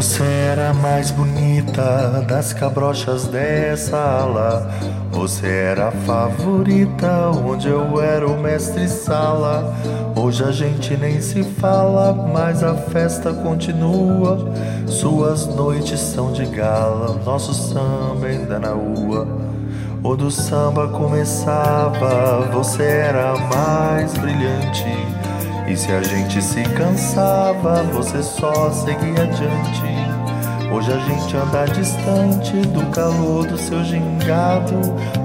Você era a mais bonita das cabrochas dessa ala. Você era a favorita, onde eu era o mestre sala. Hoje a gente nem se fala, mas a festa continua. Suas noites são de gala, nosso samba ainda na rua. Quando o samba começava, você era a mais brilhante. E se a gente se cansava, você só seguia adiante. Hoje a gente anda distante do calor do seu gingado.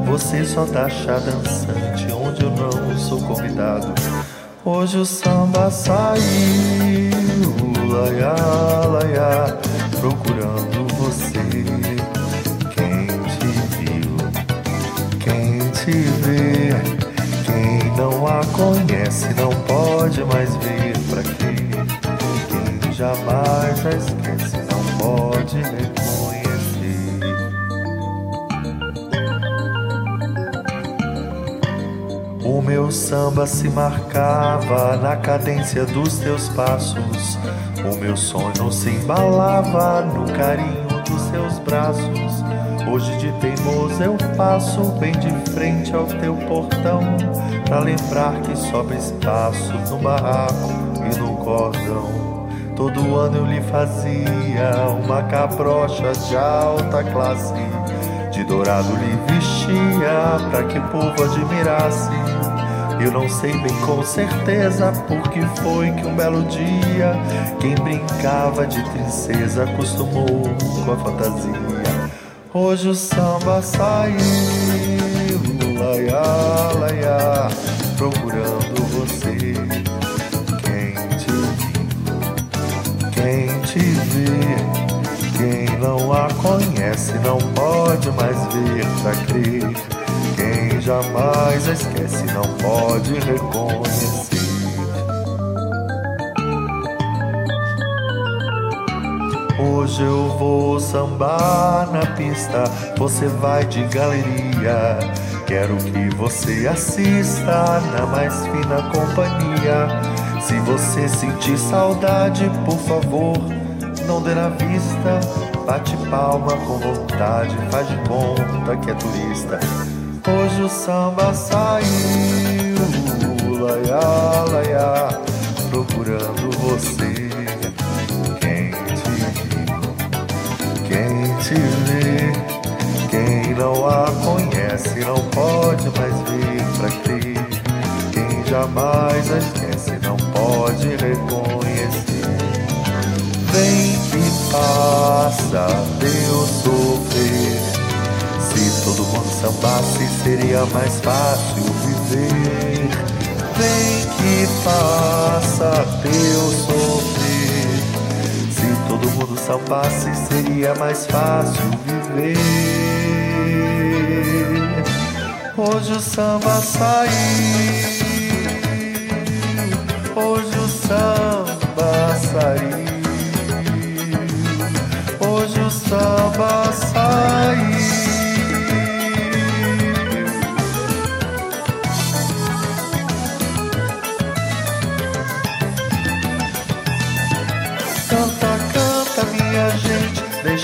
Você só tá chá dançante, onde eu não sou convidado. Hoje o samba saiu, laiá, laiá, procurando você. Quem te viu, quem te vê, quem não a conhece não pode mais ver pra quê. Quem jamais a esquece não pode reconhecer. O meu samba se marcava na cadência dos teus passos. O meu sonho se embalava no carinho dos seus braços. Hoje de teimoso eu passo bem de frente ao teu portão Pra lembrar que sobra espaço no barraco e no cordão Todo ano eu lhe fazia uma cabrocha de alta classe De dourado lhe vestia pra que o povo admirasse eu não sei bem com certeza por que foi que um belo dia quem brincava de princesa acostumou com a fantasia. Hoje o samba saiu, laiá, laiá, procurando você. Quem te viu, quem te vê, quem não a conhece não pode mais ver pra crer. Quem jamais a esquece não pode reconhecer. Hoje eu vou sambar na pista, você vai de galeria. Quero que você assista na mais fina companhia. Se você sentir saudade, por favor, não dê na vista. Bate palma com vontade, faz de conta que é turista. Hoje o samba saiu, Quem não a conhece, não pode mais ver pra crer. Quem jamais a esquece, não pode reconhecer. Vem que passa, Deus sofrer. Se todo mundo sambasse, seria mais fácil viver. Vem que passa, Deus sofrer. Se todo mundo sambasse, seria mais fácil viver. Hoje o samba saiu, hoje o samba saiu,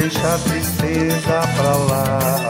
Deixa a tristeza pra lá.